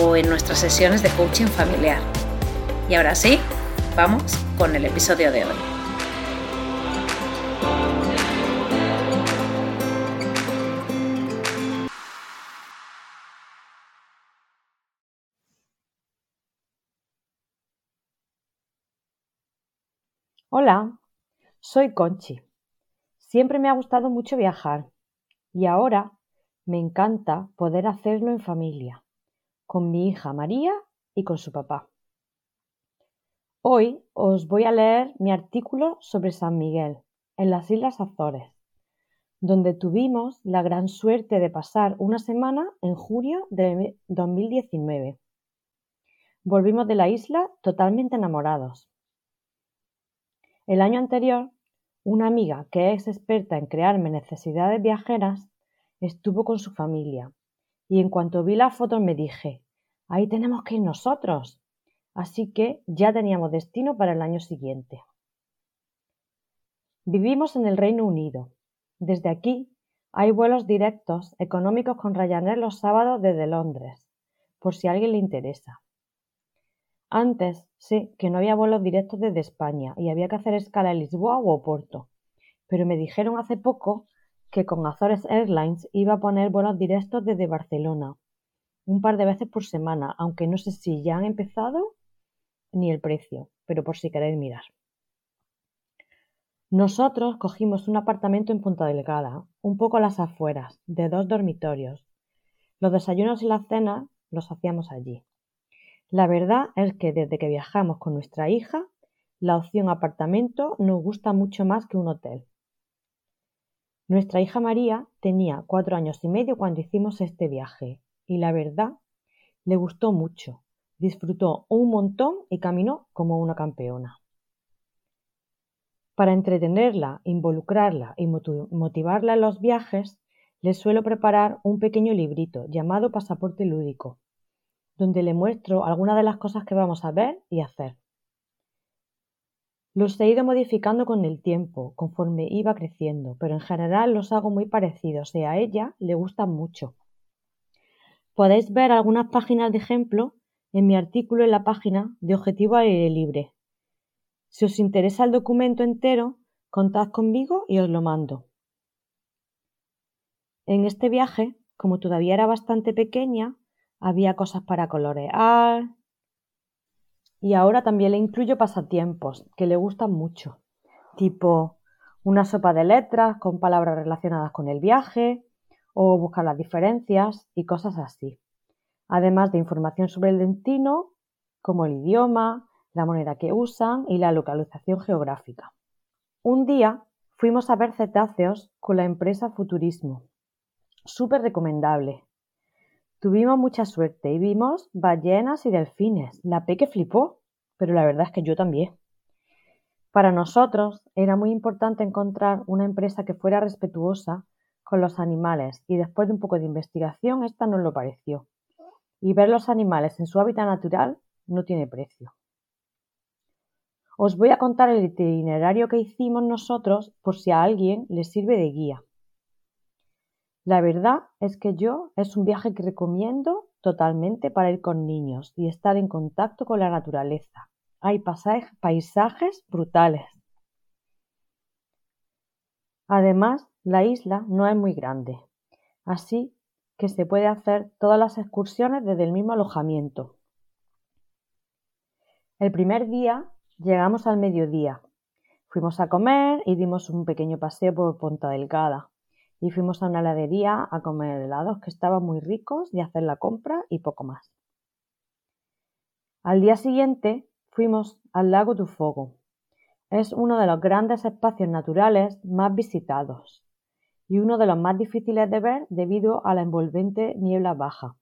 o en nuestras sesiones de coaching familiar. Y ahora sí, vamos con el episodio de hoy. Hola, soy Conchi. Siempre me ha gustado mucho viajar y ahora me encanta poder hacerlo en familia, con mi hija María y con su papá. Hoy os voy a leer mi artículo sobre San Miguel, en las Islas Azores, donde tuvimos la gran suerte de pasar una semana en julio de 2019. Volvimos de la isla totalmente enamorados. El año anterior, una amiga que es experta en crearme necesidades viajeras Estuvo con su familia y en cuanto vi las fotos me dije, ahí tenemos que ir nosotros. Así que ya teníamos destino para el año siguiente. Vivimos en el Reino Unido. Desde aquí hay vuelos directos económicos con Ryanair los sábados desde Londres, por si a alguien le interesa. Antes sé que no había vuelos directos desde España y había que hacer escala en Lisboa o Oporto, pero me dijeron hace poco que con Azores Airlines iba a poner vuelos directos desde Barcelona, un par de veces por semana, aunque no sé si ya han empezado ni el precio, pero por si queréis mirar. Nosotros cogimos un apartamento en Punta Delgada, un poco a las afueras, de dos dormitorios. Los desayunos y las cenas los hacíamos allí. La verdad es que desde que viajamos con nuestra hija, la opción apartamento nos gusta mucho más que un hotel. Nuestra hija María tenía cuatro años y medio cuando hicimos este viaje y la verdad le gustó mucho, disfrutó un montón y caminó como una campeona. Para entretenerla, involucrarla y motivarla en los viajes, le suelo preparar un pequeño librito llamado Pasaporte Lúdico, donde le muestro algunas de las cosas que vamos a ver y hacer. Los he ido modificando con el tiempo, conforme iba creciendo, pero en general los hago muy parecidos y a ella le gustan mucho. Podéis ver algunas páginas de ejemplo en mi artículo en la página de Objetivo Aire Libre. Si os interesa el documento entero, contad conmigo y os lo mando. En este viaje, como todavía era bastante pequeña, había cosas para colorear, y ahora también le incluyo pasatiempos que le gustan mucho, tipo una sopa de letras con palabras relacionadas con el viaje o buscar las diferencias y cosas así. Además de información sobre el destino, como el idioma, la moneda que usan y la localización geográfica. Un día fuimos a ver cetáceos con la empresa Futurismo. Súper recomendable. Tuvimos mucha suerte y vimos ballenas y delfines. La Peque flipó, pero la verdad es que yo también. Para nosotros era muy importante encontrar una empresa que fuera respetuosa con los animales y después de un poco de investigación esta nos lo pareció. Y ver los animales en su hábitat natural no tiene precio. Os voy a contar el itinerario que hicimos nosotros por si a alguien le sirve de guía. La verdad es que yo es un viaje que recomiendo totalmente para ir con niños y estar en contacto con la naturaleza. Hay paisajes brutales. Además, la isla no es muy grande, así que se puede hacer todas las excursiones desde el mismo alojamiento. El primer día llegamos al mediodía. Fuimos a comer y dimos un pequeño paseo por Ponta Delgada. Y fuimos a una heladería a comer helados que estaban muy ricos y hacer la compra y poco más. Al día siguiente fuimos al lago Tufogo. Es uno de los grandes espacios naturales más visitados y uno de los más difíciles de ver debido a la envolvente niebla baja.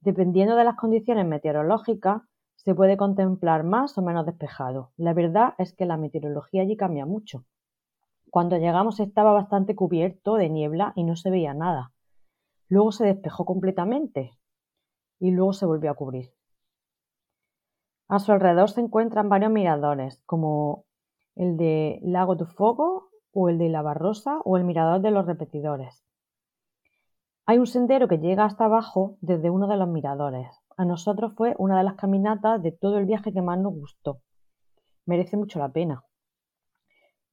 Dependiendo de las condiciones meteorológicas, se puede contemplar más o menos despejado. La verdad es que la meteorología allí cambia mucho. Cuando llegamos estaba bastante cubierto de niebla y no se veía nada. Luego se despejó completamente y luego se volvió a cubrir. A su alrededor se encuentran varios miradores, como el de Lago de Fuego o el de la Barrosa o el mirador de los repetidores. Hay un sendero que llega hasta abajo desde uno de los miradores. A nosotros fue una de las caminatas de todo el viaje que más nos gustó. Merece mucho la pena.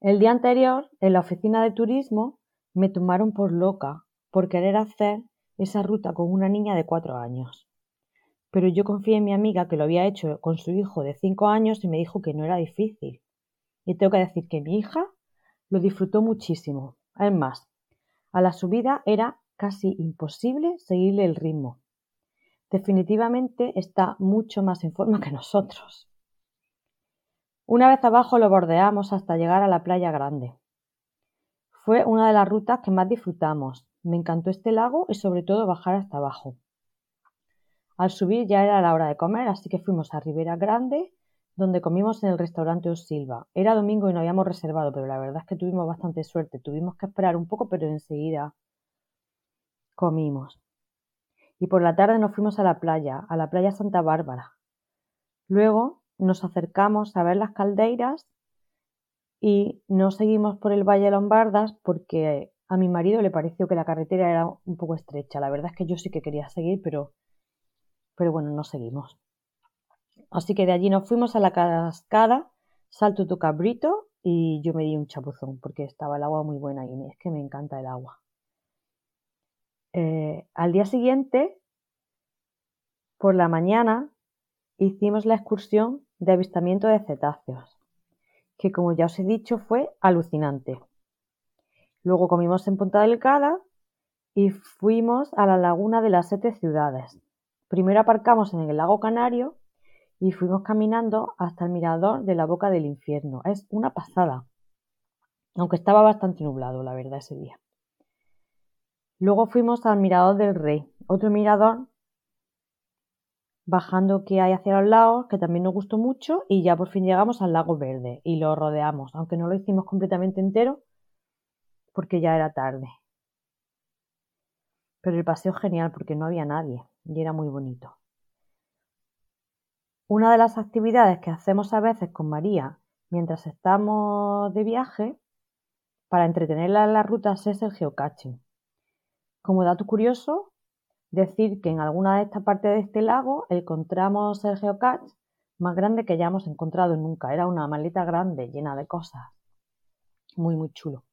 El día anterior, en la oficina de turismo, me tomaron por loca por querer hacer esa ruta con una niña de cuatro años. Pero yo confié en mi amiga que lo había hecho con su hijo de cinco años y me dijo que no era difícil. Y tengo que decir que mi hija lo disfrutó muchísimo. Es más, a la subida era casi imposible seguirle el ritmo. Definitivamente está mucho más en forma que nosotros. Una vez abajo lo bordeamos hasta llegar a la playa grande. Fue una de las rutas que más disfrutamos. Me encantó este lago y sobre todo bajar hasta abajo. Al subir ya era la hora de comer, así que fuimos a Ribera Grande donde comimos en el restaurante Os Silva. Era domingo y no habíamos reservado, pero la verdad es que tuvimos bastante suerte. Tuvimos que esperar un poco, pero enseguida comimos. Y por la tarde nos fuimos a la playa, a la playa Santa Bárbara. Luego nos acercamos a ver las caldeiras y no seguimos por el Valle Lombardas porque a mi marido le pareció que la carretera era un poco estrecha. La verdad es que yo sí que quería seguir, pero, pero bueno, no seguimos. Así que de allí nos fuimos a la cascada Salto tu Cabrito y yo me di un chapuzón porque estaba el agua muy buena y es que me encanta el agua. Eh, al día siguiente, por la mañana, hicimos la excursión de avistamiento de cetáceos, que como ya os he dicho fue alucinante. Luego comimos en Punta Delgada y fuimos a la laguna de las siete ciudades. Primero aparcamos en el lago Canario y fuimos caminando hasta el mirador de la boca del infierno. Es una pasada, aunque estaba bastante nublado, la verdad, ese día. Luego fuimos al mirador del rey, otro mirador bajando que hay hacia los lados, que también nos gustó mucho, y ya por fin llegamos al lago verde y lo rodeamos, aunque no lo hicimos completamente entero porque ya era tarde. Pero el paseo genial porque no había nadie y era muy bonito. Una de las actividades que hacemos a veces con María mientras estamos de viaje para entretenerla en las rutas es el geocaching. Como dato curioso, decir que en alguna de estas partes de este lago encontramos el geocache más grande que hayamos encontrado nunca. Era una maleta grande llena de cosas. Muy, muy chulo.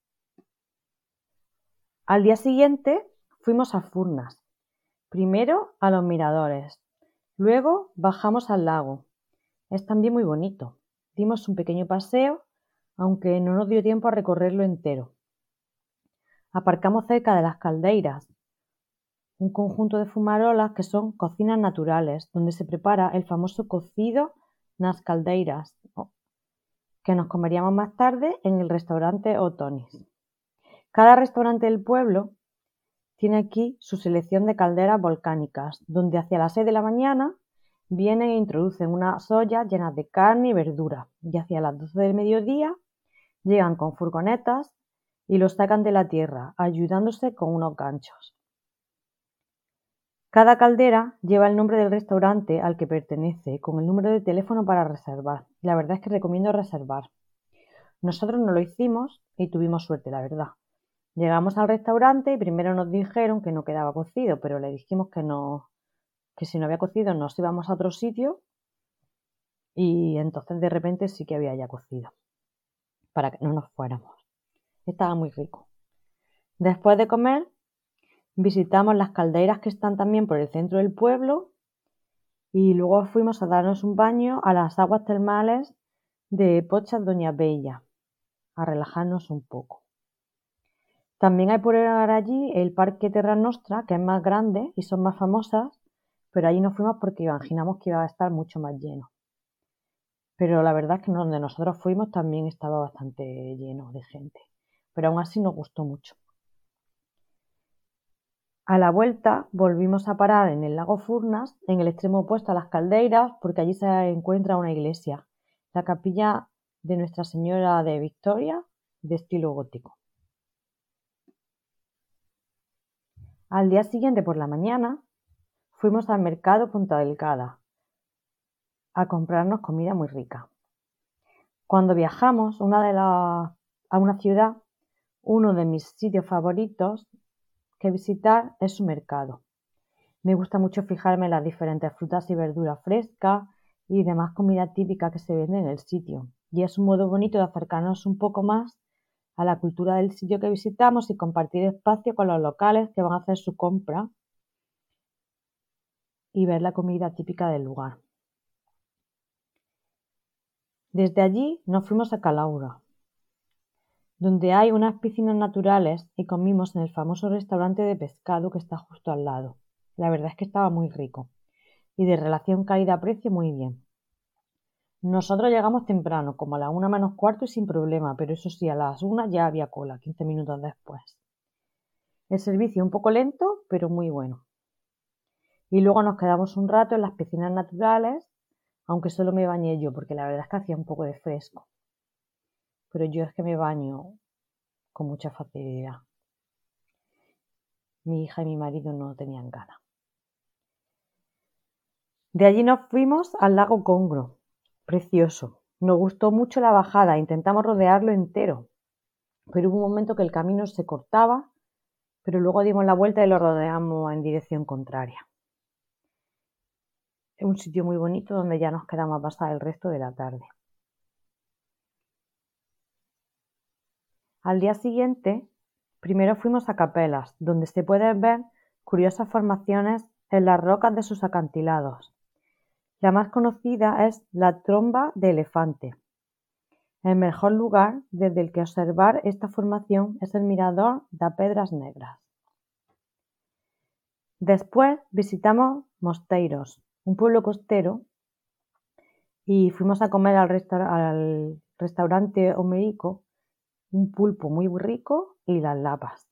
Al día siguiente fuimos a Furnas. Primero a los miradores, Luego bajamos al lago. Es también muy bonito. Dimos un pequeño paseo, aunque no nos dio tiempo a recorrerlo entero. Aparcamos cerca de las caldeiras, un conjunto de fumarolas que son cocinas naturales, donde se prepara el famoso cocido nas caldeiras, que nos comeríamos más tarde en el restaurante Otonis. Cada restaurante del pueblo tiene aquí su selección de calderas volcánicas, donde hacia las 6 de la mañana vienen e introducen unas ollas llenas de carne y verdura, y hacia las 12 del mediodía llegan con furgonetas y los sacan de la tierra, ayudándose con unos ganchos. Cada caldera lleva el nombre del restaurante al que pertenece, con el número de teléfono para reservar. La verdad es que recomiendo reservar. Nosotros no lo hicimos y tuvimos suerte, la verdad. Llegamos al restaurante y primero nos dijeron que no quedaba cocido, pero le dijimos que no, que si no había cocido nos íbamos a otro sitio y entonces de repente sí que había ya cocido para que no nos fuéramos. Estaba muy rico. Después de comer, Visitamos las calderas que están también por el centro del pueblo y luego fuimos a darnos un baño a las aguas termales de Pochas Doña Bella, a relajarnos un poco. También hay por allí el Parque Terra Nostra, que es más grande y son más famosas, pero allí no fuimos porque imaginamos que iba a estar mucho más lleno. Pero la verdad es que donde nosotros fuimos también estaba bastante lleno de gente, pero aún así nos gustó mucho. A la vuelta volvimos a parar en el lago Furnas, en el extremo opuesto a las caldeiras, porque allí se encuentra una iglesia, la capilla de Nuestra Señora de Victoria, de estilo gótico. Al día siguiente por la mañana fuimos al mercado Punta Delgada a comprarnos comida muy rica. Cuando viajamos una de a una ciudad, uno de mis sitios favoritos que visitar es su mercado. Me gusta mucho fijarme en las diferentes frutas y verduras frescas y demás comida típica que se vende en el sitio. Y es un modo bonito de acercarnos un poco más a la cultura del sitio que visitamos y compartir espacio con los locales que van a hacer su compra y ver la comida típica del lugar. Desde allí nos fuimos a Calaura, donde hay unas piscinas naturales y comimos en el famoso restaurante de pescado que está justo al lado. La verdad es que estaba muy rico y de relación calidad-precio muy bien. Nosotros llegamos temprano, como a la una menos cuarto y sin problema, pero eso sí, a las una ya había cola, 15 minutos después. El servicio un poco lento, pero muy bueno. Y luego nos quedamos un rato en las piscinas naturales, aunque solo me bañé yo, porque la verdad es que hacía un poco de fresco pero yo es que me baño con mucha facilidad. Mi hija y mi marido no tenían ganas. De allí nos fuimos al lago Congro, precioso. Nos gustó mucho la bajada, intentamos rodearlo entero, pero hubo un momento que el camino se cortaba, pero luego dimos la vuelta y lo rodeamos en dirección contraria. Es un sitio muy bonito donde ya nos quedamos a pasar el resto de la tarde. Al día siguiente, primero fuimos a Capelas, donde se pueden ver curiosas formaciones en las rocas de sus acantilados. La más conocida es la tromba de elefante. El mejor lugar desde el que observar esta formación es el mirador de Pedras Negras. Después visitamos Mosteiros, un pueblo costero, y fuimos a comer al, al restaurante Homerico, un pulpo muy rico y las lapas.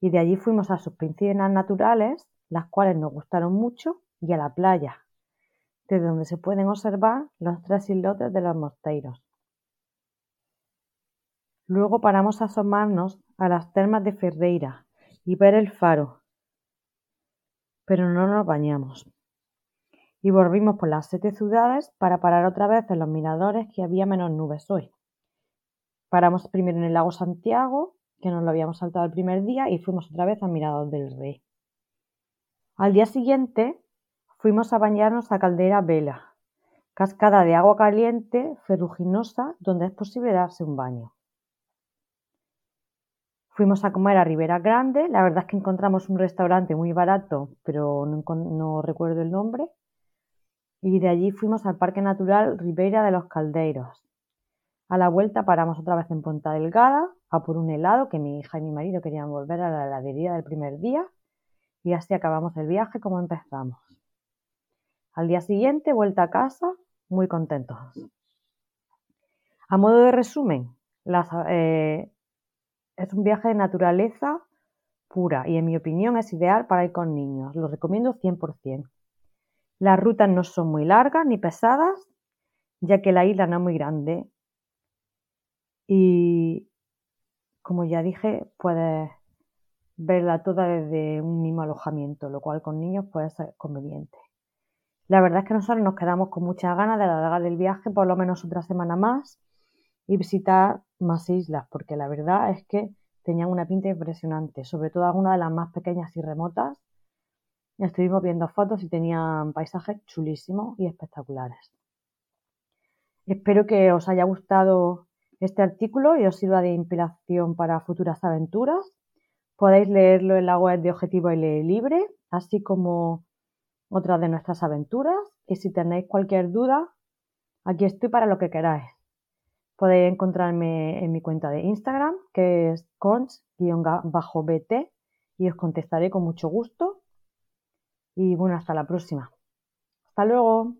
Y de allí fuimos a sus piscinas naturales, las cuales nos gustaron mucho, y a la playa, desde donde se pueden observar los tres islotes de los mosteiros. Luego paramos a asomarnos a las termas de Ferreira y ver el faro, pero no nos bañamos. Y volvimos por las siete ciudades para parar otra vez en los miradores que había menos nubes hoy. Paramos primero en el lago Santiago, que nos lo habíamos saltado el primer día, y fuimos otra vez al Mirador del Rey. Al día siguiente fuimos a bañarnos a Caldera Vela, cascada de agua caliente, ferruginosa, donde es posible darse un baño. Fuimos a comer a Ribera Grande, la verdad es que encontramos un restaurante muy barato, pero no, no recuerdo el nombre, y de allí fuimos al Parque Natural Ribera de los Caldeiros, a la vuelta paramos otra vez en Punta Delgada a por un helado que mi hija y mi marido querían volver a la heladería del primer día y así acabamos el viaje como empezamos. Al día siguiente, vuelta a casa, muy contentos. A modo de resumen, eh, es un viaje de naturaleza pura y en mi opinión es ideal para ir con niños. Lo recomiendo 100%. Las rutas no son muy largas ni pesadas, ya que la isla no es muy grande y como ya dije, puedes verla toda desde un mismo alojamiento, lo cual con niños puede ser conveniente. La verdad es que nosotros nos quedamos con muchas ganas de alargar el viaje por lo menos otra semana más y visitar más islas, porque la verdad es que tenían una pinta impresionante, sobre todo algunas de las más pequeñas y remotas. Estuvimos viendo fotos y tenían paisajes chulísimos y espectaculares. Espero que os haya gustado este artículo y os sirva de inspiración para futuras aventuras. Podéis leerlo en la web de Objetivo L Libre, así como otras de nuestras aventuras. Y si tenéis cualquier duda, aquí estoy para lo que queráis. Podéis encontrarme en mi cuenta de Instagram, que es cons-bt, y os contestaré con mucho gusto. Y bueno, hasta la próxima. Hasta luego.